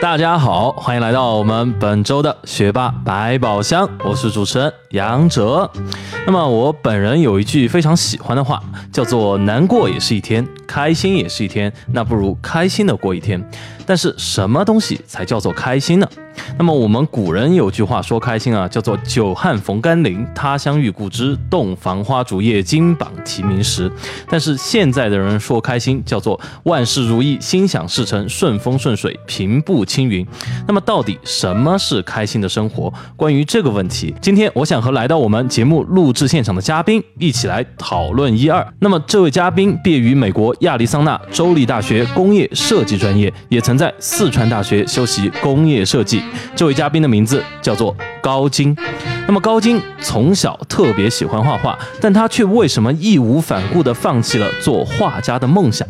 大家好，欢迎来到我们本周的学霸百宝箱，我是主持人杨哲。那么我本人有一句非常喜欢的话，叫做“难过也是一天，开心也是一天，那不如开心的过一天”。但是什么东西才叫做开心呢？那么我们古人有句话说开心啊，叫做“久旱逢甘霖，他乡遇故知，洞房花烛夜，金榜题名时”。但是现在的人说开心叫做“万事如意，心想事成，顺风顺水，平步青云”。那么到底什么是开心的生活？关于这个问题，今天我想和来到我们节目录制现场的嘉宾一起来讨论一二。那么这位嘉宾毕业于美国亚利桑那州立大学工业设计专业，也曾在四川大学修习工业设计。这位嘉宾的名字叫做高晶。那么高晶从小特别喜欢画画，但他却为什么义无反顾地放弃了做画家的梦想？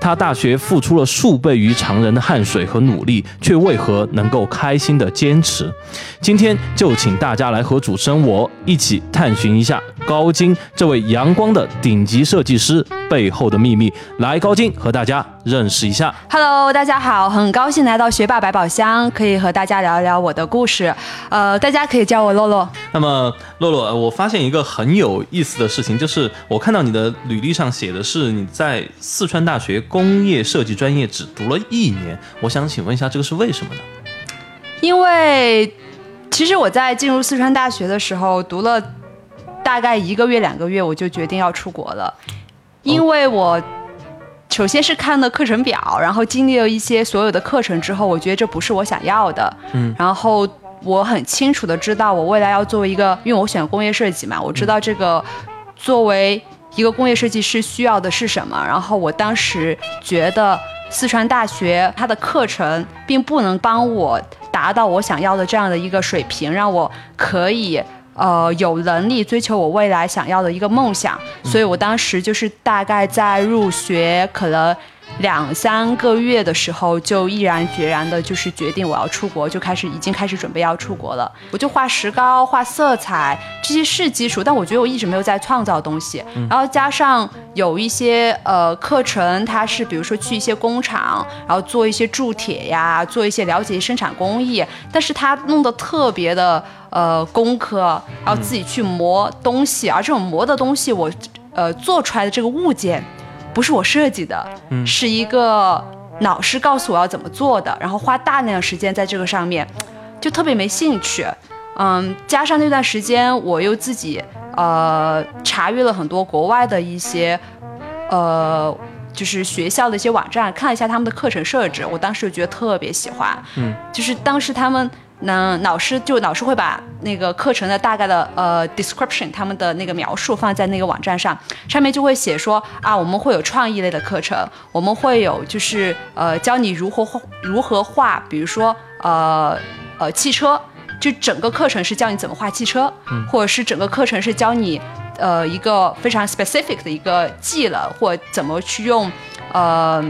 他大学付出了数倍于常人的汗水和努力，却为何能够开心的坚持？今天就请大家来和主持人我一起探寻一下高晶这位阳光的顶级设计师背后的秘密。来，高晶和大家认识一下。Hello，大家好，很高兴来到学霸百宝箱，可以和大家聊一聊我的故事。呃，大家可以叫我洛洛。那么，洛洛，我发现一个很有意思的事情，就是我看到你的履历上写的是你在四川大学。工业设计专业只读了一年，我想请问一下，这个是为什么呢？因为其实我在进入四川大学的时候，读了大概一个月、两个月，我就决定要出国了。因为我首先是看了课程表，然后经历了一些所有的课程之后，我觉得这不是我想要的。嗯，然后我很清楚的知道，我未来要作为一个，因为我选工业设计嘛，我知道这个作为。一个工业设计师需要的是什么？然后我当时觉得四川大学它的课程并不能帮我达到我想要的这样的一个水平，让我可以呃有能力追求我未来想要的一个梦想。所以我当时就是大概在入学可能。两三个月的时候，就毅然决然的，就是决定我要出国，就开始已经开始准备要出国了。我就画石膏、画色彩，这些是基础，但我觉得我一直没有在创造东西。然后加上有一些呃课程，它是比如说去一些工厂，然后做一些铸铁呀，做一些了解生产工艺，但是它弄得特别的呃工科，然后自己去磨东西，而这种磨的东西，我呃做出来的这个物件。不是我设计的，是一个老师告诉我要怎么做的，然后花大量的时间在这个上面，就特别没兴趣。嗯，加上那段时间我又自己呃查阅了很多国外的一些呃就是学校的一些网站，看了一下他们的课程设置，我当时就觉得特别喜欢。嗯，就是当时他们。那老师就老师会把那个课程的大概的呃 description，他们的那个描述放在那个网站上，上面就会写说啊，我们会有创意类的课程，我们会有就是呃教你如何画如何画，比如说呃呃汽车，就整个课程是教你怎么画汽车，或者是整个课程是教你呃一个非常 specific 的一个技能，或怎么去用呃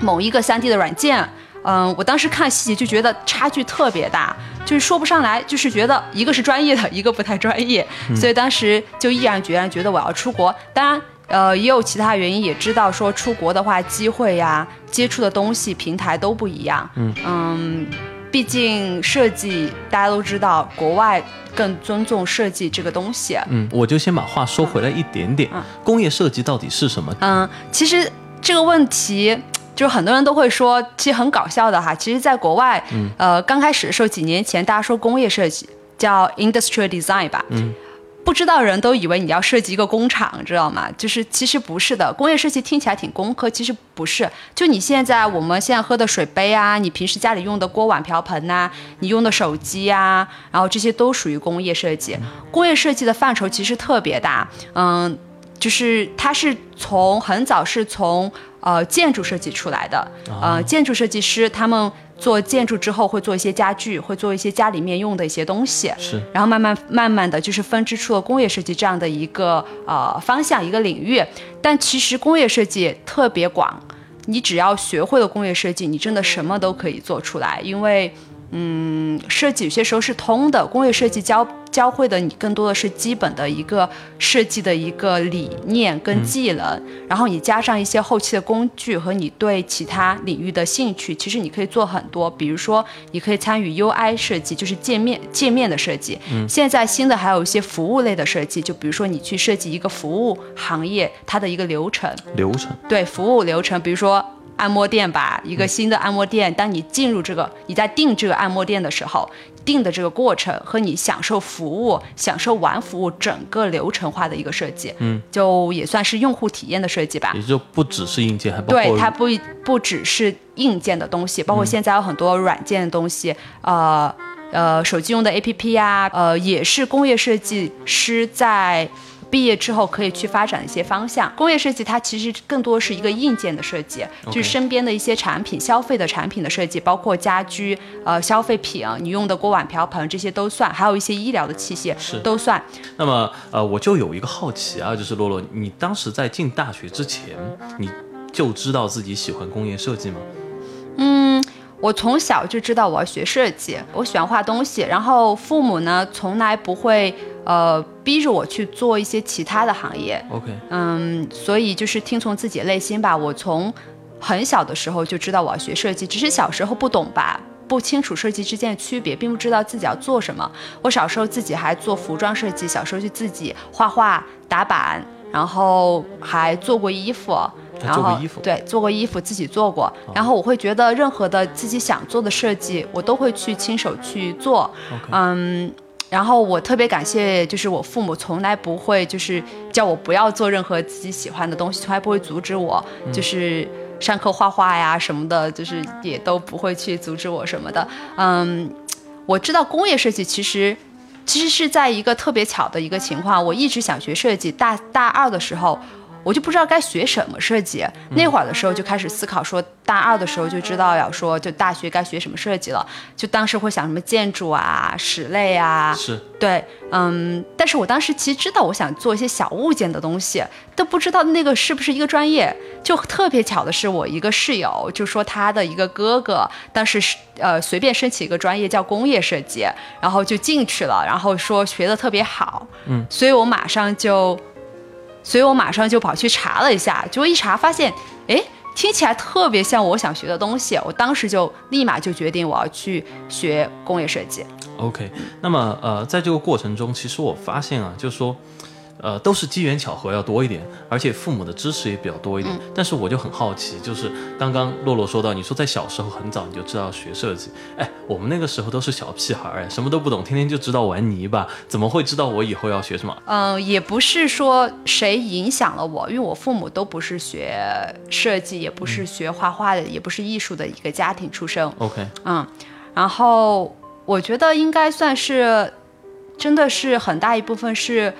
某一个 3D 的软件。嗯，我当时看细节就觉得差距特别大，就是说不上来，就是觉得一个是专业的，一个不太专业，所以当时就毅然决然觉得我要出国。当然，呃，也有其他原因，也知道说出国的话，机会呀、接触的东西、平台都不一样。嗯嗯，毕竟设计大家都知道，国外更尊重设计这个东西。嗯，我就先把话说回来一点点，工业设计到底是什么？嗯，其实这个问题。就很多人都会说，其实很搞笑的哈。其实，在国外，呃，刚开始的时候，几年前，大家说工业设计叫 industrial design 吧，不知道人都以为你要设计一个工厂，知道吗？就是其实不是的，工业设计听起来挺工科，其实不是。就你现在我们现在喝的水杯啊，你平时家里用的锅碗瓢盆呐，你用的手机呀，然后这些都属于工业设计。工业设计的范畴其实特别大，嗯，就是它是从很早是从。呃，建筑设计出来的，呃，建筑设计师他们做建筑之后会做一些家具，会做一些家里面用的一些东西，是，然后慢慢慢慢的就是分支出了工业设计这样的一个呃方向一个领域。但其实工业设计特别广，你只要学会了工业设计，你真的什么都可以做出来，因为。嗯，设计有些时候是通的，工业设计教教会的你更多的是基本的一个设计的一个理念跟技能，然后你加上一些后期的工具和你对其他领域的兴趣，其实你可以做很多。比如说，你可以参与 UI 设计，就是界面界面的设计。嗯，现在新的还有一些服务类的设计，就比如说你去设计一个服务行业它的一个流程。流程。对，服务流程，比如说。按摩店吧，一个新的按摩店。当你进入这个，你在定这个按摩店的时候，订的这个过程和你享受服务、享受完服务整个流程化的一个设计，嗯，就也算是用户体验的设计吧。也就不只是硬件，还包括对它不不只是硬件的东西，包括现在有很多软件的东西，呃呃，手机用的 APP 呀，呃，也是工业设计师在。毕业之后可以去发展一些方向。工业设计它其实更多是一个硬件的设计，就是身边的一些产品、消费的产品的设计，包括家居、呃消费品，你用的锅碗瓢盆这些都算，还有一些医疗的器械是都算。那么呃，我就有一个好奇啊，就是洛洛，你当时在进大学之前，你就知道自己喜欢工业设计吗？嗯。我从小就知道我要学设计，我喜欢画东西，然后父母呢从来不会呃逼着我去做一些其他的行业。OK，嗯，所以就是听从自己内心吧。我从很小的时候就知道我要学设计，只是小时候不懂吧，不清楚设计之间的区别，并不知道自己要做什么。我小时候自己还做服装设计，小时候就自己画画打板，然后还做过衣服。然后对做过衣服自己做过，然后我会觉得任何的自己想做的设计，我都会去亲手去做。嗯，然后我特别感谢，就是我父母从来不会就是叫我不要做任何自己喜欢的东西，从来不会阻止我，就是上课画画呀什么的，就是也都不会去阻止我什么的。嗯，我知道工业设计其实其实是在一个特别巧的一个情况，我一直想学设计，大大二的时候。我就不知道该学什么设计，那会儿的时候就开始思考，说大二的时候就知道要说就大学该学什么设计了，就当时会想什么建筑啊、室内啊，是。对，嗯，但是我当时其实知道我想做一些小物件的东西，都不知道那个是不是一个专业，就特别巧的是我一个室友就说他的一个哥哥当时是呃随便申请一个专业叫工业设计，然后就进去了，然后说学的特别好，嗯，所以我马上就。所以我马上就跑去查了一下，结果一查发现，哎，听起来特别像我想学的东西。我当时就立马就决定我要去学工业设计。OK，那么呃，在这个过程中，其实我发现啊，就是说。呃，都是机缘巧合要多一点，而且父母的支持也比较多一点。但是我就很好奇，就是刚刚洛洛说到，你说在小时候很早你就知道学设计，哎，我们那个时候都是小屁孩儿，什么都不懂，天天就知道玩泥巴，怎么会知道我以后要学什么？嗯，也不是说谁影响了我，因为我父母都不是学设计，也不是学画画的，也不是艺术的一个家庭出身。OK，嗯，然后我觉得应该算是，真的是很大一部分是。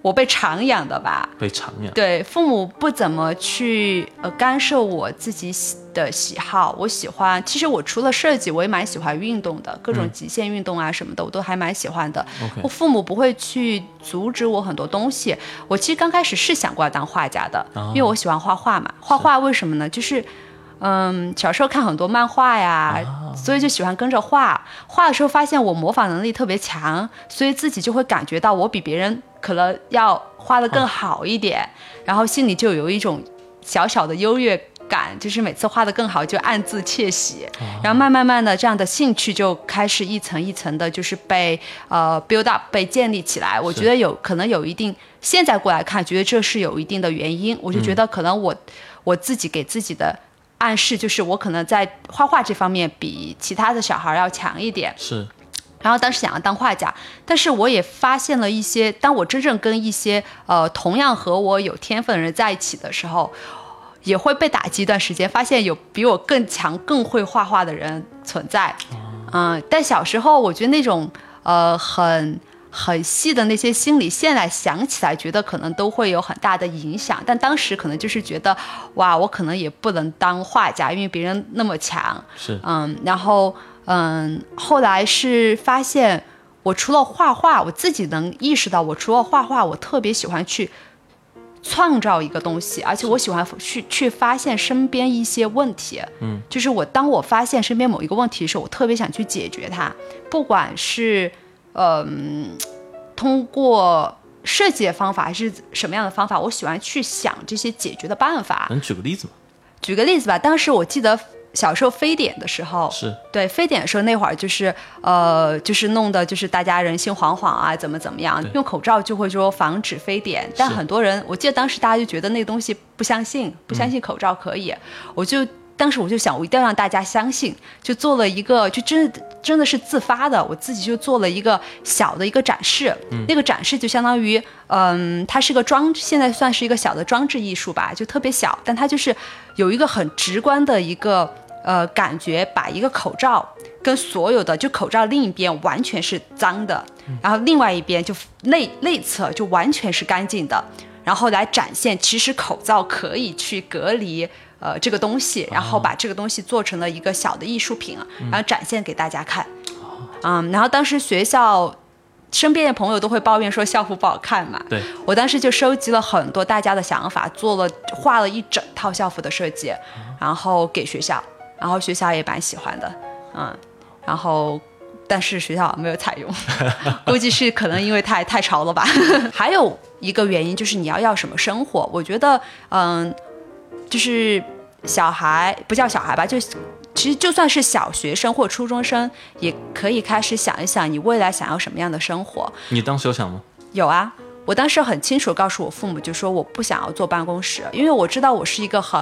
我被长养的吧，被长养。对，父母不怎么去呃干涉我自己喜的喜好。我喜欢，其实我除了设计，我也蛮喜欢运动的，各种极限运动啊什么的，我都还蛮喜欢的。我父母不会去阻止我很多东西。我其实刚开始是想过要当画家的，因为我喜欢画画嘛。画画为什么呢？就是。嗯，小时候看很多漫画呀，所以就喜欢跟着画。画的时候发现我模仿能力特别强，所以自己就会感觉到我比别人可能要画的更好一点，然后心里就有一种小小的优越感，就是每次画的更好就暗自窃喜。然后慢慢慢的这样的兴趣就开始一层一层的，就是被呃 build up 被建立起来。我觉得有可能有一定，现在过来看，觉得这是有一定的原因。我就觉得可能我我自己给自己的。暗示就是我可能在画画这方面比其他的小孩要强一点，是。然后当时想要当画家，但是我也发现了一些，当我真正跟一些呃同样和我有天分的人在一起的时候，也会被打击一段时间，发现有比我更强、更会画画的人存在。嗯，但小时候我觉得那种呃很。很细的那些心理，现在想起来觉得可能都会有很大的影响，但当时可能就是觉得，哇，我可能也不能当画家，因为别人那么强。是，嗯，然后嗯，后来是发现，我除了画画，我自己能意识到，我除了画画，我特别喜欢去创造一个东西，而且我喜欢去去发现身边一些问题。嗯，就是我当我发现身边某一个问题的时候，我特别想去解决它，不管是嗯，通过设计的方法还是什么样的方法，我喜欢去想这些解决的办法。能举个例子吗？举个例子吧，当时我记得小时候非典的时候，是对非典的时候，那会儿就是呃，就是弄的，就是大家人心惶惶啊，怎么怎么样，用口罩就会说防止非典，但很多人，我记得当时大家就觉得那东西不相信，不相信口罩可以，我就。当时我就想，我一定要让大家相信，就做了一个，就真真的是自发的，我自己就做了一个小的一个展示。那个展示就相当于，嗯，它是个装，现在算是一个小的装置艺术吧，就特别小，但它就是有一个很直观的一个呃感觉，把一个口罩跟所有的就口罩另一边完全是脏的，然后另外一边就内内侧就完全是干净的，然后来展现其实口罩可以去隔离。呃，这个东西，然后把这个东西做成了一个小的艺术品，然后展现给大家看。嗯，然后当时学校身边的朋友都会抱怨说校服不好看嘛。对。我当时就收集了很多大家的想法，做了画了一整套校服的设计，然后给学校，然后学校也蛮喜欢的。嗯，然后但是学校没有采用，估计是可能因为太太潮了吧。还有一个原因就是你要要什么生活？我觉得，嗯。就是小孩不叫小孩吧，就其实就算是小学生或初中生，也可以开始想一想你未来想要什么样的生活。你当时有想吗？有啊，我当时很清楚告诉我父母，就说我不想要坐办公室，因为我知道我是一个很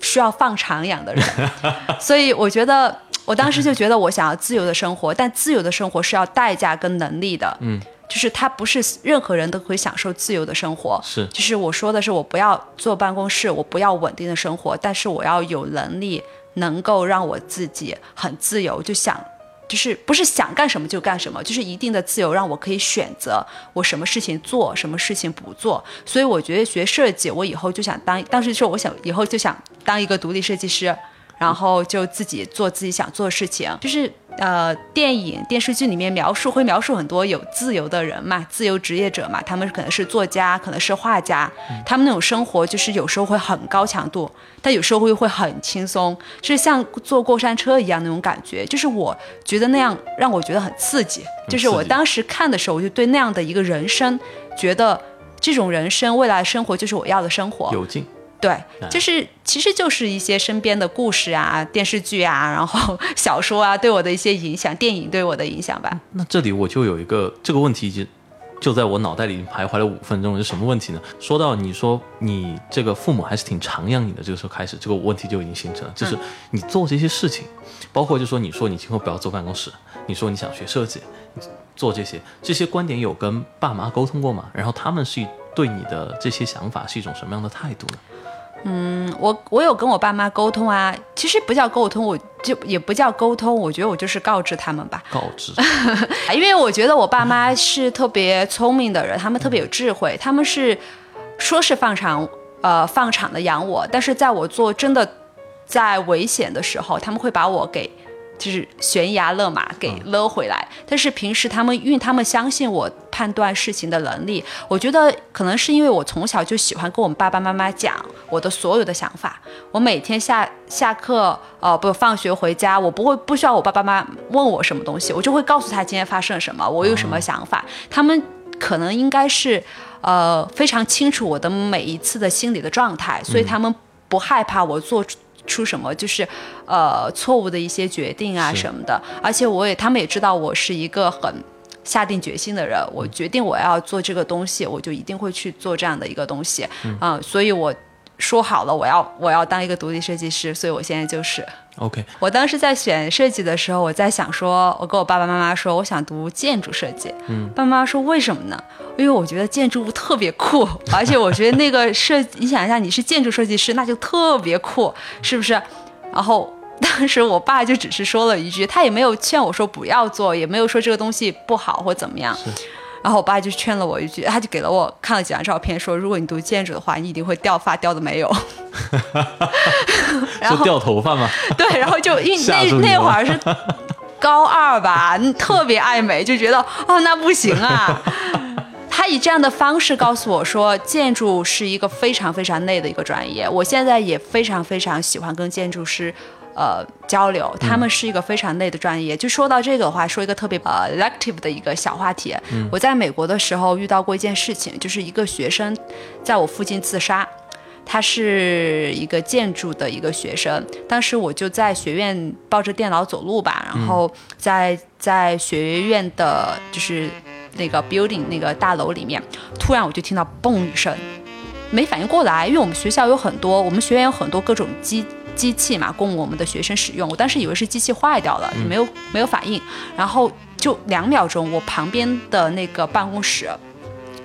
需要放长养的人，所以我觉得我当时就觉得我想要自由的生活，但自由的生活是要代价跟能力的。嗯。就是他不是任何人都可以享受自由的生活，是，就是我说的是我不要坐办公室，我不要稳定的生活，但是我要有能力能够让我自己很自由，就想，就是不是想干什么就干什么，就是一定的自由让我可以选择我什么事情做，什么事情不做。所以我觉得学设计，我以后就想当，当时说我想以后就想当一个独立设计师，然后就自己做自己想做的事情，就是。呃，电影、电视剧里面描述会描述很多有自由的人嘛，自由职业者嘛，他们可能是作家，可能是画家，他们那种生活就是有时候会很高强度，但有时候会会很轻松，就是像坐过山车一样那种感觉，就是我觉得那样让我觉得很刺激，就是我当时看的时候，我就对那样的一个人生，觉得这种人生未来生活就是我要的生活，有劲。对，就是其实就是一些身边的故事啊、电视剧啊，然后 小说啊对我的一些影响，电影对我的影响吧。那这里我就有一个这个问题，就就在我脑袋里徘徊了五分钟，是什么问题呢？说到你说你这个父母还是挺长养你的，这个时候开始，这个问题就已经形成了，就是你做这些事情，包括就说你说你今后不要坐办公室，你说你想学设计，做这些这些观点有跟爸妈沟通过吗？然后他们是对你的这些想法是一种什么样的态度呢？嗯，我我有跟我爸妈沟通啊，其实不叫沟通，我就也不叫沟通，我觉得我就是告知他们吧。告知，因为我觉得我爸妈是特别聪明的人，他们特别有智慧，他们是说是放场呃放场的养我，但是在我做真的在危险的时候，他们会把我给。就是悬崖勒马给勒回来，但是平时他们因为他们相信我判断事情的能力，我觉得可能是因为我从小就喜欢跟我们爸爸妈妈讲我的所有的想法。我每天下下课，呃，不放学回家，我不会不需要我爸爸妈妈问我什么东西，我就会告诉他今天发生了什么，我有什么想法。他们可能应该是呃非常清楚我的每一次的心理的状态，所以他们不害怕我做。出什么就是，呃，错误的一些决定啊什么的，而且我也他们也知道我是一个很下定决心的人，我决定我要做这个东西，我就一定会去做这样的一个东西，嗯，所以我说好了，我要我要当一个独立设计师，所以我现在就是。OK，我当时在选设计的时候，我在想说，我跟我爸爸妈妈说，我想读建筑设计。嗯，爸爸妈妈说为什么呢？因为我觉得建筑物特别酷，而且我觉得那个设，你想一下，你是建筑设计师，那就特别酷，是不是？然后当时我爸就只是说了一句，他也没有劝我说不要做，也没有说这个东西不好或怎么样。然后我爸就劝了我一句，他就给了我看了几张照片，说如果你读建筑的话，你一定会掉发掉的没有。然后掉头发吗？对，然后就因为 那那会儿是高二吧，特别爱美，就觉得哦那不行啊。他以这样的方式告诉我说，建筑是一个非常非常累的一个专业。我现在也非常非常喜欢跟建筑师，呃，交流。他们是一个非常累的专业。就说到这个的话，说一个特别呃 elective 的一个小话题。我在美国的时候遇到过一件事情，就是一个学生在我附近自杀。他是一个建筑的一个学生，当时我就在学院抱着电脑走路吧，然后在在学院的就是。那个 building 那个大楼里面，突然我就听到嘣一声，没反应过来，因为我们学校有很多，我们学院有很多各种机机器嘛，供我们的学生使用。我当时以为是机器坏掉了，没有没有反应，然后就两秒钟，我旁边的那个办公室，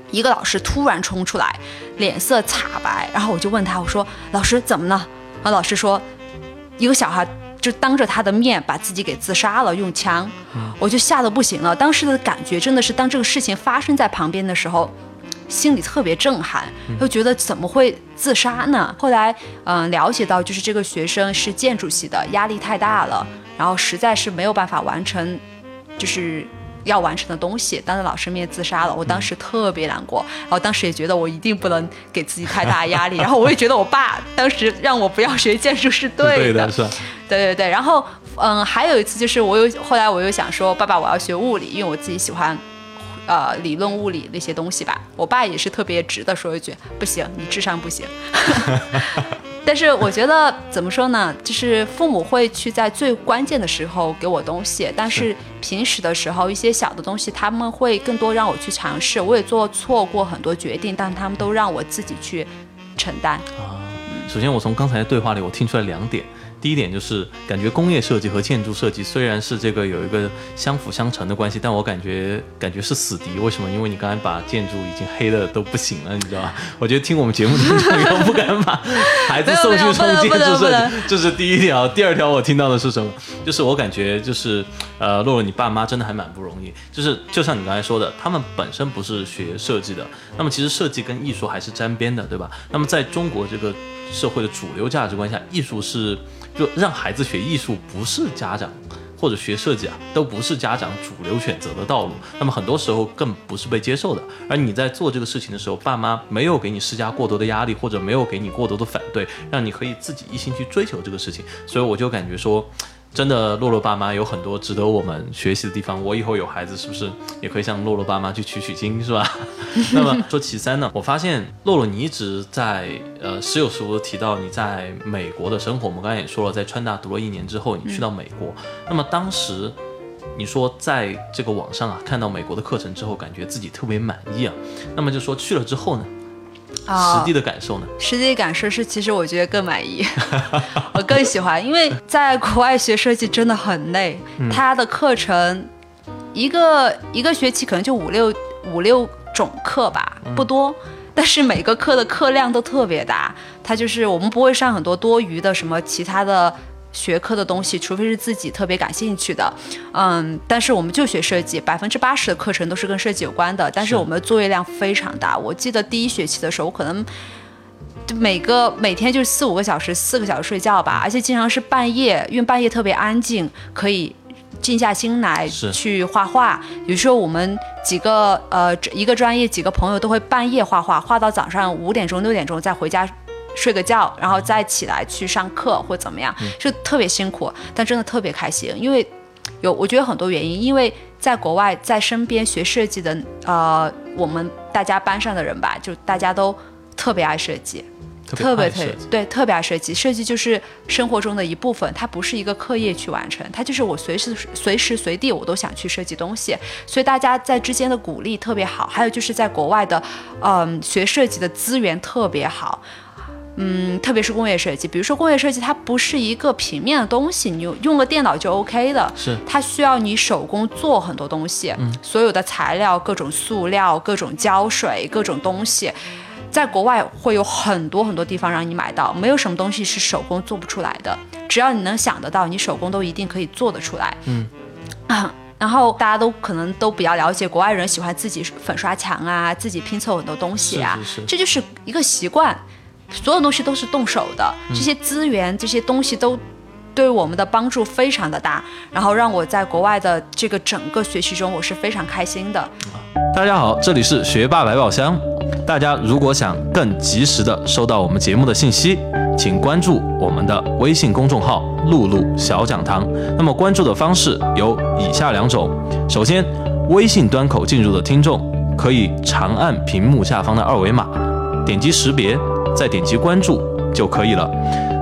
一个老师突然冲出来，脸色惨白，然后我就问他，我说老师怎么了？然后老师说，一个小孩。就当着他的面把自己给自杀了，用枪，我就吓得不行了。当时的感觉真的是，当这个事情发生在旁边的时候，心里特别震撼，又觉得怎么会自杀呢？后来，嗯，了解到就是这个学生是建筑系的，压力太大了，然后实在是没有办法完成，就是。要完成的东西，当着老师面自杀了，我当时特别难过，然后当时也觉得我一定不能给自己太大压力，然后我也觉得我爸当时让我不要学建筑是对的，是对对对，然后嗯，还有一次就是我又后来我又想说，爸爸我要学物理，因为我自己喜欢，呃，理论物理那些东西吧，我爸也是特别直的说一句，不行，你智商不行。但是我觉得怎么说呢？就是父母会去在最关键的时候给我东西，但是平时的时候一些小的东西他们会更多让我去尝试。我也做错过很多决定，但他们都让我自己去承担。啊，首先我从刚才的对话里我听出来两点。第一点就是感觉工业设计和建筑设计虽然是这个有一个相辅相成的关系，但我感觉感觉是死敌。为什么？因为你刚才把建筑已经黑的都不行了，你知道吧？我觉得听我们节目的朋友不敢把 孩子送去冲建筑设计，这是第一条。第二条我听到的是什么？就是我感觉就是呃，洛洛，你爸妈真的还蛮不容易。就是就像你刚才说的，他们本身不是学设计的，那么其实设计跟艺术还是沾边的，对吧？那么在中国这个社会的主流价值观下，艺术是。就让孩子学艺术不是家长，或者学设计啊，都不是家长主流选择的道路。那么很多时候更不是被接受的。而你在做这个事情的时候，爸妈没有给你施加过多的压力，或者没有给你过多的反对，让你可以自己一心去追求这个事情。所以我就感觉说。真的，洛洛爸妈有很多值得我们学习的地方。我以后有孩子，是不是也可以向洛洛爸妈去取取经，是吧？那么说其三呢，我发现洛洛你一直在呃时有时无的提到你在美国的生活。我们刚才也说了，在川大读了一年之后，你去到美国。那么当时你说在这个网上啊看到美国的课程之后，感觉自己特别满意啊。那么就说去了之后呢？实际的感受呢？实地感受是，其实我觉得更满意，我更喜欢，因为在国外学设计真的很累，他的课程一个一个学期可能就五六五六种课吧，不多，但是每个课的课量都特别大，他就是我们不会上很多多余的什么其他的。学科的东西，除非是自己特别感兴趣的，嗯，但是我们就学设计，百分之八十的课程都是跟设计有关的。但是我们的作业量非常大。我记得第一学期的时候，我可能每个每天就四五个小时，四个小时睡觉吧，而且经常是半夜，因为半夜特别安静，可以静下心来去画画。有时候我们几个呃一个专业几个朋友都会半夜画画，画到早上五点钟六点钟再回家。睡个觉，然后再起来去上课或怎么样，就特别辛苦，但真的特别开心。因为有我觉得很多原因，因为在国外，在身边学设计的呃，我们大家班上的人吧，就大家都特别爱设计，特别特别对，特别爱设计。设计就是生活中的一部分，它不是一个课业去完成，它就是我随时随时随地我都想去设计东西。所以大家在之间的鼓励特别好。还有就是在国外的，嗯，学设计的资源特别好。嗯，特别是工业设计，比如说工业设计，它不是一个平面的东西，你用用个电脑就 OK 的，是它需要你手工做很多东西，嗯，所有的材料、各种塑料、各种胶水、各种东西，在国外会有很多很多地方让你买到，没有什么东西是手工做不出来的。只要你能想得到，你手工都一定可以做得出来。嗯 啊，然后大家都可能都比较了解，国外人喜欢自己粉刷墙啊，自己拼凑很多东西啊，是是是这就是一个习惯。所有东西都是动手的，这些资源、这些东西都对我们的帮助非常的大，然后让我在国外的这个整个学习中，我是非常开心的。大家好，这里是学霸百宝箱。大家如果想更及时的收到我们节目的信息，请关注我们的微信公众号“露露小讲堂”。那么关注的方式有以下两种：首先，微信端口进入的听众可以长按屏幕下方的二维码，点击识别，再点击关注就可以了。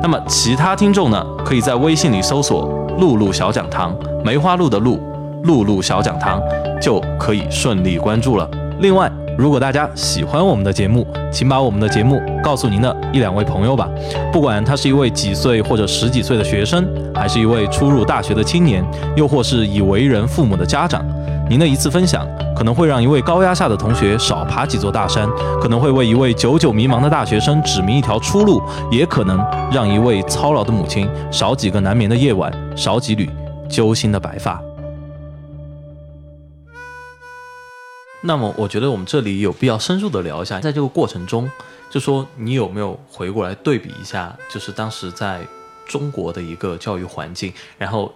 那么其他听众呢，可以在微信里搜索“露露小讲堂”，梅花鹿的鹿，露露小讲堂，就可以顺利关注了。另外，如果大家喜欢我们的节目，请把我们的节目告诉您的一两位朋友吧。不管他是一位几岁或者十几岁的学生，还是一位初入大学的青年，又或是已为人父母的家长，您的一次分享可能会让一位高压下的同学少爬几座大山，可能会为一位久久迷茫的大学生指明一条出路，也可能让一位操劳的母亲少几个难眠的夜晚，少几缕揪心的白发。那么，我觉得我们这里有必要深入的聊一下，在这个过程中，就说你有没有回过来对比一下，就是当时在中国的一个教育环境，然后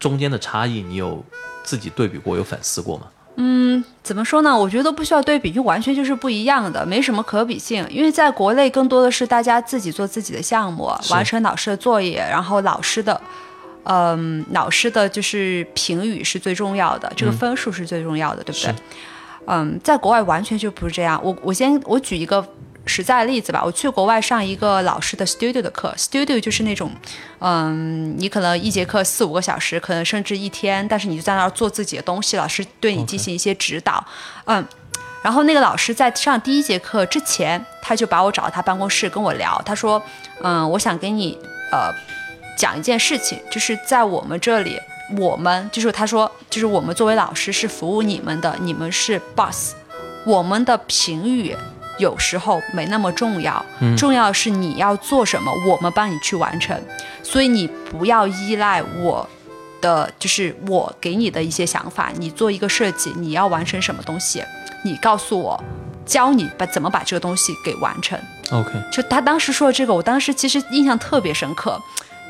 中间的差异，你有自己对比过，有反思过吗？嗯，怎么说呢？我觉得都不需要对比，就完全就是不一样的，没什么可比性。因为在国内更多的是大家自己做自己的项目，完成老师的作业，然后老师的，嗯，老师的就是评语是最重要的，这个嗯分数是最重要的，对不对？嗯，在国外完全就不是这样。我我先我举一个实在的例子吧。我去国外上一个老师的 studio 的课，studio 就是那种，嗯，你可能一节课四五个小时，可能甚至一天，但是你就在那儿做自己的东西，老师对你进行一些指导，嗯。然后那个老师在上第一节课之前，他就把我找到他办公室跟我聊，他说，嗯，我想跟你呃讲一件事情，就是在我们这里，我们就是他说，就是我们作为老师是服务你们的，你们是 boss，我们的评语有时候没那么重要，重要是你要做什么，我们帮你去完成，所以你不要依赖我。的就是我给你的一些想法，你做一个设计，你要完成什么东西，你告诉我，教你把怎么把这个东西给完成。OK，就他当时说的这个，我当时其实印象特别深刻，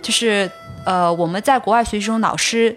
就是呃，我们在国外学习中，老师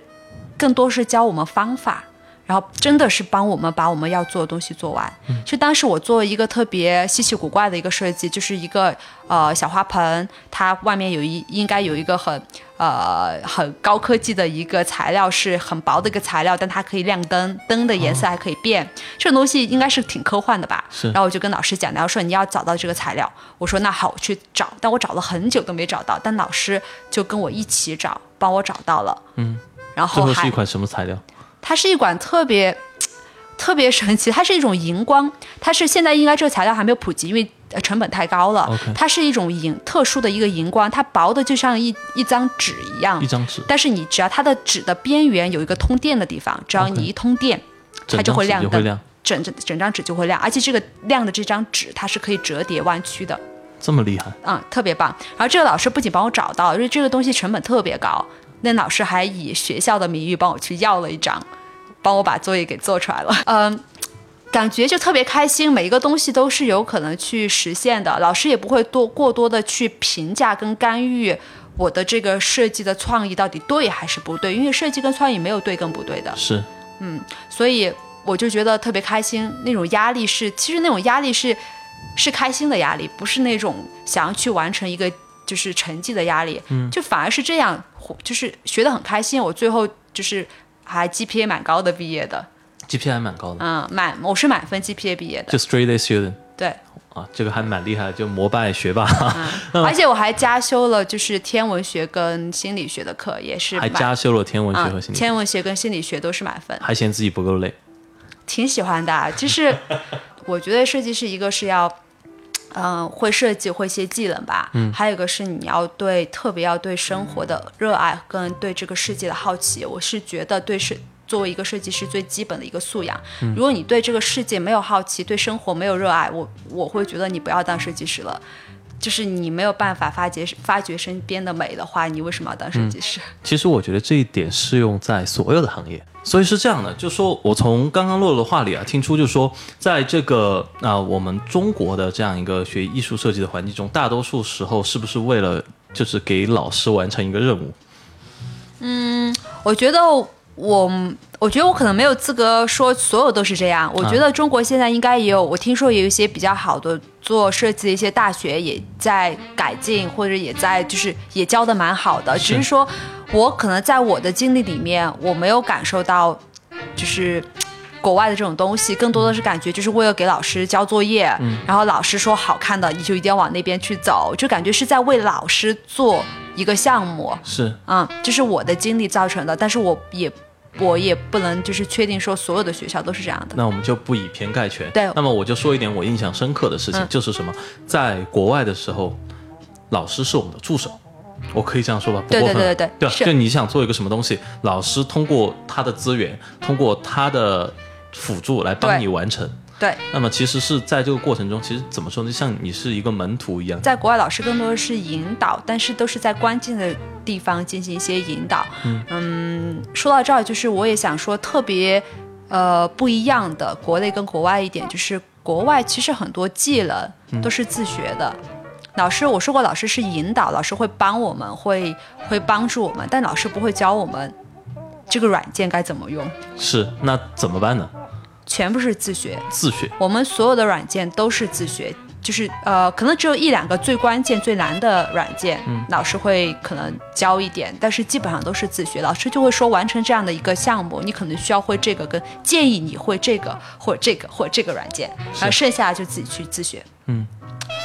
更多是教我们方法，然后真的是帮我们把我们要做的东西做完。就当时我做了一个特别稀奇古怪的一个设计，就是一个呃小花盆，它外面有一应该有一个很呃很高科技的一个材料，是很薄的一个材料，但它可以亮灯，灯的颜色还可以变。这种东西应该是挺科幻的吧？是然后我就跟老师讲，然后说你要找到这个材料。我说那好，我去找。但我找了很久都没找到，但老师就跟我一起找，帮我找到了。嗯，然后还最后是一款什么材料？它是一款特别 特别神奇，它是一种荧光，它是现在应该这个材料还没有普及，因为呃成本太高了。它是一种荧特殊的一个荧光，它薄的就像一一张纸一样。一，张纸，但是你只要它的纸的边缘有一个通电的地方，只要你一通电，它就会亮灯。整整整张纸就会亮，而且这个亮的这张纸它是可以折叠弯曲的，这么厉害，嗯，特别棒。然后这个老师不仅帮我找到，因为这个东西成本特别高，那老师还以学校的名义帮我去要了一张，帮我把作业给做出来了，嗯。感觉就特别开心，每一个东西都是有可能去实现的，老师也不会多过多的去评价跟干预我的这个设计的创意到底对还是不对，因为设计跟创意没有对跟不对的，是嗯所以我就觉得特别开心，那种压力是，其实那种压力是是开心的压力，不是那种想要去完成一个就是成绩的压力，嗯，就反而是这样，就是学得很开心。我最后就是还 GPA 蛮高的毕业的，GPA 还蛮高的，嗯，满我是满分 GPA 毕业的，就 straight A student 对，啊，这个还蛮厉害的，就膜拜学霸，而且我还加修了就是天文学跟心理学的课，也是还加修了天文学啊和心理学，天文学跟心理学都是满分。还嫌自己不够累，挺喜欢的啊，就是 我觉得设计是一个是要，嗯、会设计会一些技能吧，嗯，还有一个是你要对特别要对生活的热爱跟对这个世界的好奇。我是觉得对是作为一个设计师最基本的一个素养。如果你对这个世界没有好奇，对生活没有热爱，我我会觉得你不要当设计师了。就是你没有办法发掘发掘身边的美的话，你为什么要当设计师？其实我觉得这一点适用在所有的行业。所以是这样的，就说我从刚刚洛洛的话里啊，听出就说，在这个啊、我们中国的这样一个学艺术设计的环境中，大多数时候是不是为了就是给老师完成一个任务？嗯我觉得我，我觉得我可能没有资格说所有都是这样。我觉得中国现在应该也有，我听说也有一些比较好的做设计的一些大学也在改进，或者也在就是也教的蛮好的。只是说我可能在我的经历里面，我没有感受到就是。国外的这种东西，更多的是感觉就是为了给老师交作业，然后老师说好看的，你就一定要往那边去走，就感觉是在为老师做一个项目。是嗯，这是我的经历造成的，但是我也我也不能就是确定说所有的学校都是这样的。那我们就不以偏概全。对那么我就说一点我印象深刻的事情，嗯就是什么，在国外的时候，老师是我们的助手。我可以这样说吧，不对过分。对对对对对，对就你想做一个什么东西，老师通过他的资源，通过他的辅助来帮你完成。对，那么其实是在这个过程中，其实怎么说呢？就像你是一个门徒一样。在国外老师更多的是引导，但是都是在关键的地方进行一些引导。嗯说到这儿，就是我也想说特别呃不一样的国内跟国外一点，就是国外其实很多技能都是自学的。老师，我说过，老师是引导，老师会帮我们，会会帮助我们，但老师不会教我们这个软件该怎么用。是，那怎么办呢？全部是自学。自学。我们所有的软件都是自学，就是呃，可能只有一两个最关键、最难的软件，嗯老师会可能教一点，但是基本上都是自学。老师就会说，完成这样的一个项目，你可能需要会这个，跟建议你会这个或这个或这个软件，然后剩下就自己去自学。嗯。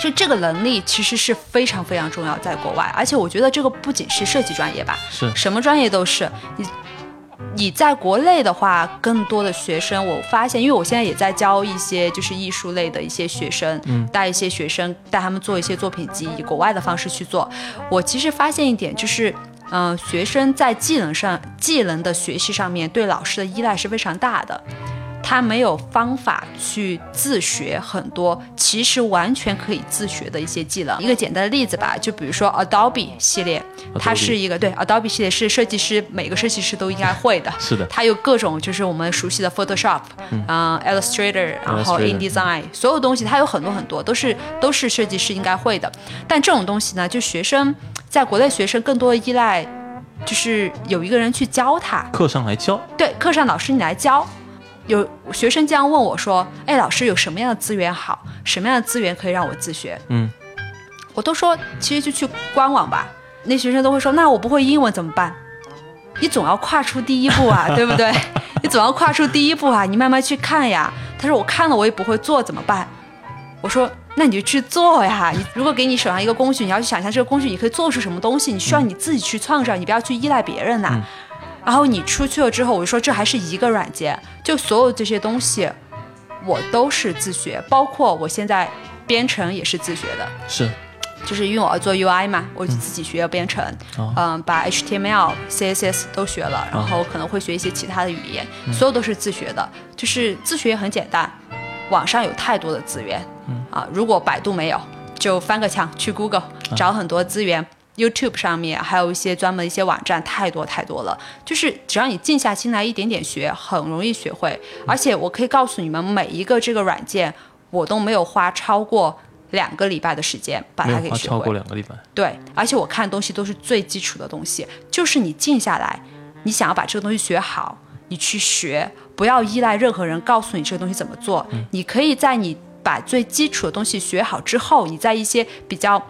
就这个能力其实是非常非常重要，在国外，而且我觉得这个不仅是设计专业吧，是什么专业都是你。你在国内的话，更多的学生，我发现，因为我现在也在教一些就是艺术类的一些学生，嗯，带一些学生带他们做一些作品集，以国外的方式去做。我其实发现一点，就是，嗯、学生在技能上、技能的学习上面，对老师的依赖是非常大的。他没有方法去自学很多其实完全可以自学的一些技能。一个简单的例子吧，就比如说 Adobe 系列，它是一个对 Adobe 系列是设计师每个设计师都应该会的。是的它有各种就是我们熟悉的 Photoshop，嗯、Illustrator，然后 InDesign，所有东西它有很多很多，都是都是设计师应该会的。但这种东西呢，就学生在国内学生更多的依赖。就是有一个人去教他，课上来教，对，课上老师你来教。有学生这样问我说：“哎，老师有什么样的资源好？什么样的资源可以让我自学？”嗯，我都说其实就去官网吧。那学生都会说：“那我不会英文怎么办？”你总要跨出第一步啊，对不对？你总要跨出第一步啊，你慢慢去看呀。他说：“我看了我也不会做，怎么办？”我说：“那你就去做呀。你如果给你手上一个工具，你要去想一下这个工具你可以做出什么东西，你需要你自己去创造，你不要去依赖别人呐、然后你出去了之后，我就说这还是一个软件，就所有这些东西，我都是自学，包括我现在编程也是自学的，是。就是因为我要做 UI 嘛，我就自己学编程，哦。嗯，把 HTML、CSS 都学了，然后可能会学一些其他的语言，所有都是自学的，就是自学也很简单，网上有太多的资源，啊，如果百度没有，就翻个墙去 Google 找很多资源。YouTube 上面还有一些专门的一些网站，太多太多了。就是只要你静下心来一点点学，很容易学会。而且我可以告诉你们，每一个这个软件，我都没有花超过两个礼拜的时间把它给学会超过会。两个礼拜。对，而且我看的东西都是最基础的东西，就是你静下来，你想要把这个东西学好，你去学，不要依赖任何人告诉你这个东西怎么做。你可以在你把最基础的东西学好之后，你在一些比较，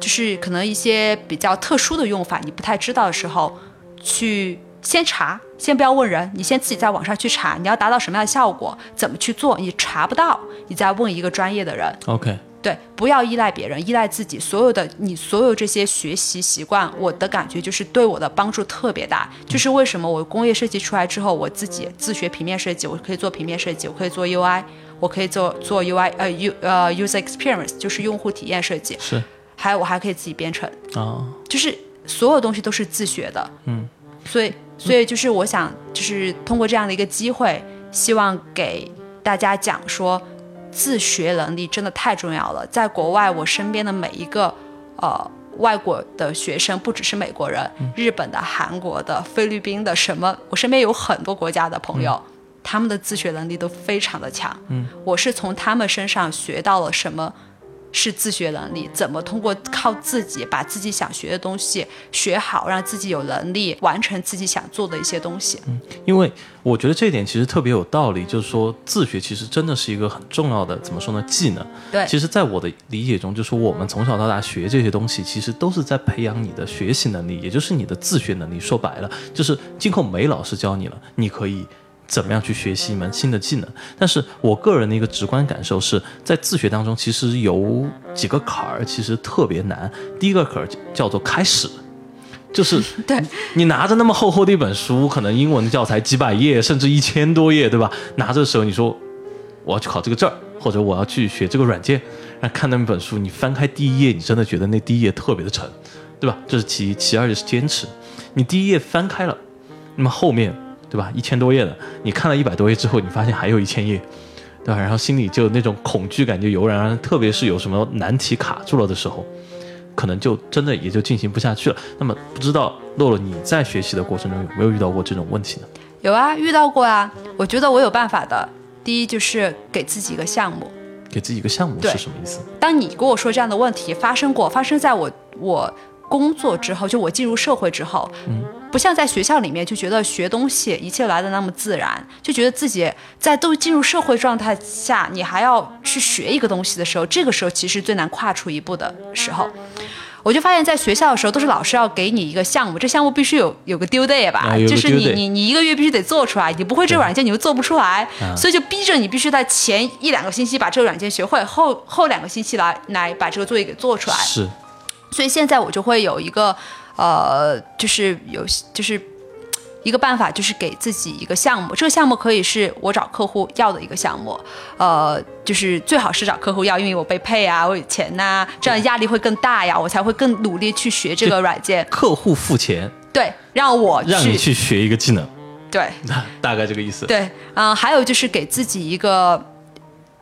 就是可能一些比较特殊的用法你不太知道的时候，去先查，先不要问人，你先自己在网上去查，你要达到什么样的效果，怎么去做，你查不到，你再问一个专业的人。OK，对，不要依赖别人，依赖自己。所有的你所有这些学习习惯，我的感觉就是对我的帮助特别大。就是为什么我工业设计出来之后，我自己自学平面设计，我可以做平面设计，我可以做 UI，我可以做做 UI 呃 U 呃 user experience，就是用户体验设计，是还有我还可以自己编程，啊，就是所有东西都是自学的。嗯，所以所以就是我想，就是通过这样的一个机会，希望给大家讲说，自学能力真的太重要了。在国外，我身边的每一个呃外国的学生，不只是美国人，日本的、韩国的、菲律宾的，什么，我身边有很多国家的朋友。他们的自学能力都非常的强，嗯，我是从他们身上学到了什么是自学能力，怎么通过靠自己把自己想学的东西学好，让自己有能力完成自己想做的一些东西。嗯，因为我觉得这一点其实特别有道理，就是说自学其实真的是一个很重要的，怎么说呢？技能。对，其实，在我的理解中，就是我们从小到大学这些东西，其实都是在培养你的学习能力，也就是你的自学能力。说白了，就是今后没老师教你了，你可以。怎么样去学习一门新的技能？但是我个人的一个直观感受是在自学当中，其实有几个坎儿，其实特别难。第一个坎儿叫做开始，就是 对你拿着那么厚厚的一本书，可能英文的教材几百页，甚至一千多页，对吧？拿着的时候，你说我要去考这个证儿，或者我要去学这个软件，然后看那本书，你翻开第一页，你真的觉得那第一页特别的沉，对吧？这是其一，其二就是坚持。你第一页翻开了，那么后面。对吧？一千多页的，你看了一百多页之后，你发现还有一千页，对吧？然后心里就那种恐惧感就油然而生。特别是有什么难题卡住了的时候，可能就真的也就进行不下去了。那么，不知道洛洛你在学习的过程中有没有遇到过这种问题呢？有啊，遇到过啊。我觉得我有办法的。第一就是给自己一个项目，给自己一个项目是什么意思？当你跟我说这样的问题发生过，发生在我我。工作之后，就我进入社会之后，嗯，不像在学校里面就觉得学东西一切来的那么自然，就觉得自己在都进入社会状态下，你还要去学一个东西的时候，这个时候其实最难跨出一步的时候，我就发现，在学校的时候都是老师要给你一个项目，这项目必须有有个 due day 吧，就是你你你一个月必须得做出来，你不会这个软件你又做不出来，所以就逼着你必须在前一两个星期把这个软件学会，后后两个星期来来把这个作业给做出来。是。所以现在我就会有一个，呃，就是有就是一个办法，就是给自己一个项目。这个项目可以是我找客户要的一个项目，呃，就是最好是找客户要，因为我被配啊，我有钱呐，这样压力会更大呀，我才会更努力去学这个软件。客户付钱，对，让我让你去学一个技能，对，大概这个意思。对，嗯，还有就是给自己一个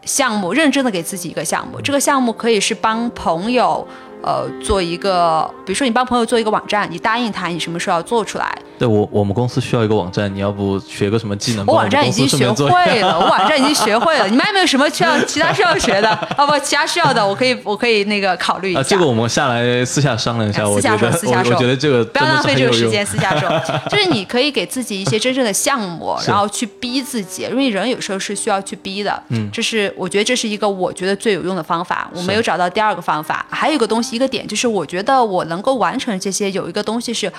项目，认真的给自己一个项目。这个项目可以是帮朋友。呃，做一个，比如说你帮朋友做一个网站，你答应他，你什么时候要做出来？对我，我们公司需要一个网站，你要不学个什么技能？我网站已经学会了，我网站已经学会了。你们还有没有什么需要其他需要学的？哦不，其他需要的，我可以，我可以那个考虑一下。这个我们下来私下商量一下。私下说，私下说，我觉得这个不要浪费这个时间。私下说，就是你可以给自己一些真正的项目，然后去逼自己，因为人有时候是需要去逼的。嗯，这是我觉得这是一个我觉得最有用的方法。我没有找到第二个方法。还有一个东西，一个点就是我。觉得我能够完成这些，有一个东西是，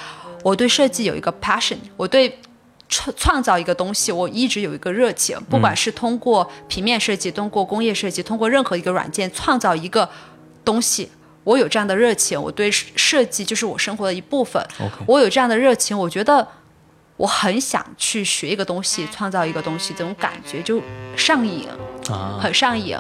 我对设计有一个 passion，我对创创造一个东西，我一直有一个热情。不管是通过平面设计，通过工业设计，通过任何一个软件创造一个东西，我有这样的热情。我对设计就是我生活的一部分。我有这样的热情，我觉得我很想去学一个东西，创造一个东西，这种感觉就上瘾，很上瘾。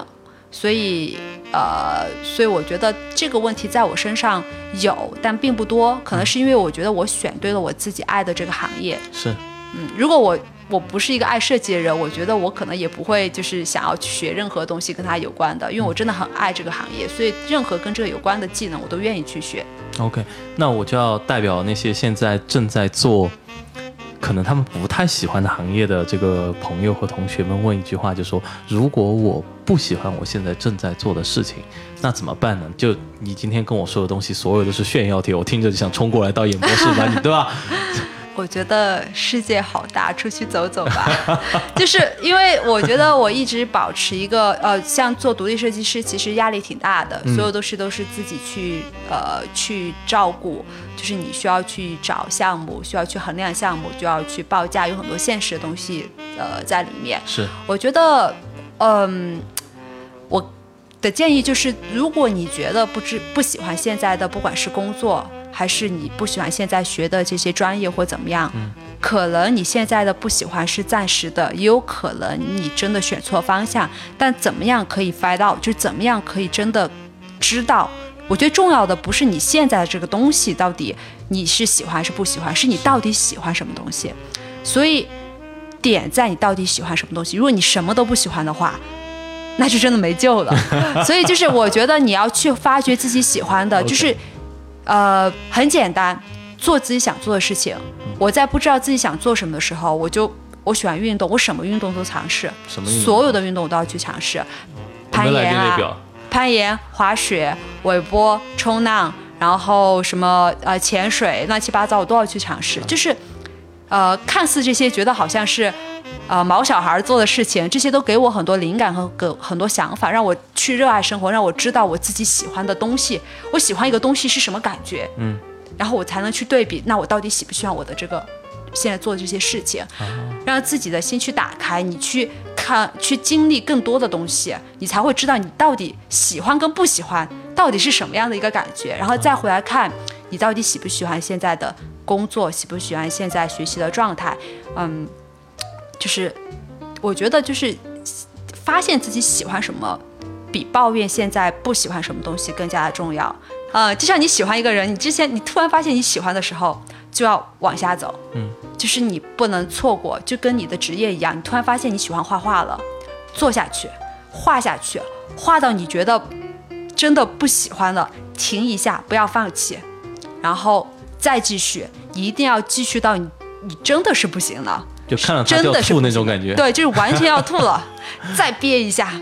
所以，呃，所以我觉得这个问题在我身上有，但并不多。可能是因为我觉得我选对了我自己爱的这个行业。是，嗯，如果我我不是一个爱设计的人，我觉得我可能也不会就是想要去学任何东西跟它有关的，因为我真的很爱这个行业，所以任何跟这个有关的技能我都愿意去学。OK，那我就要代表那些现在正在做。可能他们不太喜欢的行业的这个朋友和同学们问一句话，就说：如果我不喜欢我现在正在做的事情，那怎么办呢？就你今天跟我说的东西，所有都是炫耀帖，我听着就想冲过来到演播室把你，对吧？我觉得世界好大，出去走走吧。就是因为我觉得我一直保持一个呃，像做独立设计师，其实压力挺大的，所有都是都是自己去呃去照顾。就是你需要去找项目，需要去衡量项目，就要去报价，有很多现实的东西呃在里面。是，我觉得嗯，我的建议就是，如果你觉得不知不喜欢现在的，不管是工作。还是你不喜欢现在学的这些专业或怎么样？嗯，可能你现在的不喜欢是暂时的，也有可能你真的选错方向。但怎么样可以 find out？就怎么样可以真的知道我觉得重要的不是你现在的这个东西到底你是喜欢还是不喜欢，是你到底喜欢什么东西。所以点在你到底喜欢什么东西。如果你什么都不喜欢的话，那就真的没救了。所以就是我觉得你要去发掘自己喜欢的，就是呃很简单，做自己想做的事情。我在不知道自己想做什么的时候，我就我喜欢运动，我什么运动都尝试，什么运动所有的运动我都要去尝试，攀岩啊。攀岩、滑雪、尾波、冲浪，然后什么呃潜水，乱七八糟我都要去尝试。就是，呃，看似这些觉得好像是，呃毛小孩做的事情，这些都给我很多灵感和个很多想法，让我去热爱生活，让我知道我自己喜欢的东西，我喜欢一个东西是什么感觉，嗯，然后我才能去对比，那我到底喜不喜欢我的这个现在做的这些事情，让自己的心去打开，你去看，去经历更多的东西，你才会知道你到底喜欢跟不喜欢到底是什么样的一个感觉，然后再回来看你到底喜不喜欢现在的工作，喜不喜欢现在学习的状态，嗯，就是我觉得就是发现自己喜欢什么，比抱怨现在不喜欢什么东西更加的重要。呃，就像你喜欢一个人，你之前你突然发现你喜欢的时候，就要往下走，嗯，就是你不能错过，就跟你的职业一样，你突然发现你喜欢画画了，做下去，画下去，画到你觉得真的不喜欢了，停一下，不要放弃，然后再继续，你一定要继续到你你真的是不行了。就看了真的是不行种感觉。对，就是完全要吐了，再憋一下，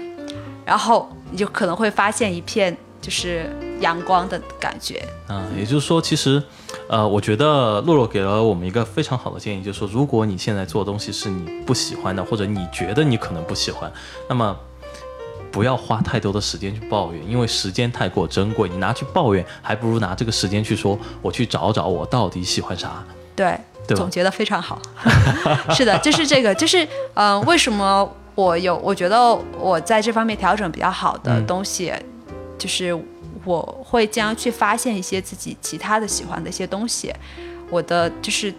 然后你就可能会发现一片就是阳光的感觉。啊，也就是说，其实，呃，我觉得洛洛给了我们一个非常好的建议，就是说，如果你现在做的东西是你不喜欢的，或者你觉得你可能不喜欢，那么不要花太多的时间去抱怨，因为时间太过珍贵，你拿去抱怨，还不如拿这个时间去说，我去找找我到底喜欢啥。对，对总结的非常好。是的，就是这个，就是嗯、呃为什么我有我觉得我在这方面调整比较好的嗯东西，就是我会经常去发现一些自己其他的喜欢的一些东西，我的就是。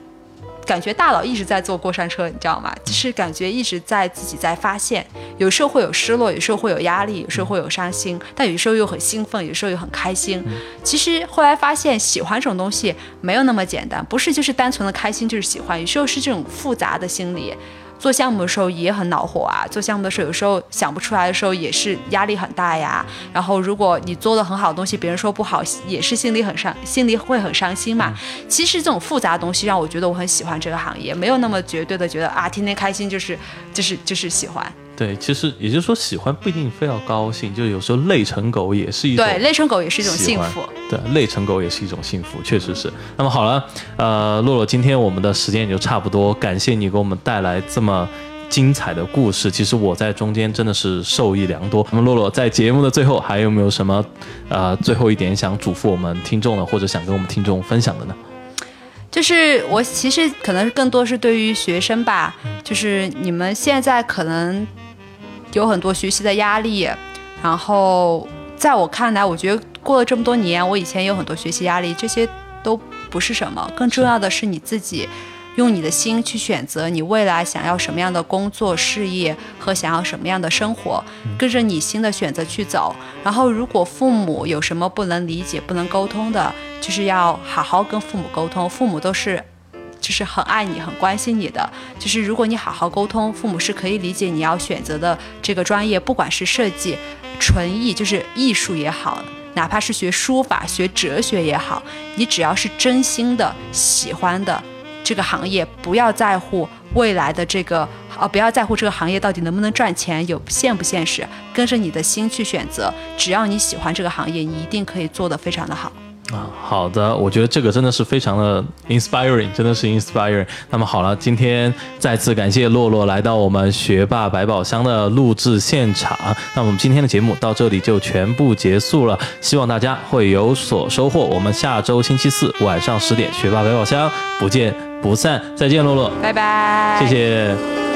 感觉大脑一直在坐过山车，你知道吗？就是感觉一直在自己在发现，有时候会有失落，有时候会有压力，有时候会有伤心，但有时候又很兴奋，有时候又很开心。其实后来发现，喜欢这种东西没有那么简单，不是就是单纯的开心就是喜欢，有时候是这种复杂的心理。做项目的时候也很恼火啊，做项目的时候有时候想不出来的时候也是压力很大呀。然后如果你做的很好的东西，别人说不好，也是心里很伤，心里会很伤心嘛。其实这种复杂的东西让我觉得我很喜欢这个行业，没有那么绝对的觉得啊，天天开心就是就是就是喜欢。对，其实也就是说，喜欢不一定非要高兴，就有时候累成狗也是一种对，累成狗也是一种幸福。对，累成狗也是一种幸福，确实是。那么好了，呃，洛洛，今天我们的时间也就差不多，感谢你给我们带来这么。精彩的故事，其实我在中间真的是受益良多。那么洛洛在节目的最后还有没有什么，呃，最后一点想嘱咐我们听众的，或者想跟我们听众分享的呢？就是我其实可能更多是对于学生吧，就是你们现在可能有很多学习的压力，然后在我看来，我觉得过了这么多年，我以前有很多学习压力，这些都不是什么，更重要的是你自己用你的心去选择你未来想要什么样的工作、事业和想要什么样的生活，跟着你心的选择去走。然后，如果父母有什么不能理解、不能沟通的，就是要好好跟父母沟通，父母都是。就是很爱你、很关心你的。就是如果你好好沟通，父母是可以理解你要选择的这个专业，不管是设计、纯艺，就是艺术也好，哪怕是学书法、学哲学也好，你只要是真心的喜欢的这个行业，不要在乎未来的这个，呃，不要在乎这个行业到底能不能赚钱，有现不现实，跟着你的心去选择。只要你喜欢这个行业，你一定可以做得非常的好。啊，好的，我觉得这个真的是非常的 inspiring，真的是 inspiring。那么好了，今天再次感谢洛洛来到我们学霸百宝箱的录制现场。那我们今天的节目到这里就全部结束了，希望大家会有所收获。我们下周星期四晚上十点，学霸百宝箱不见不散。再见，洛洛，拜拜，谢谢。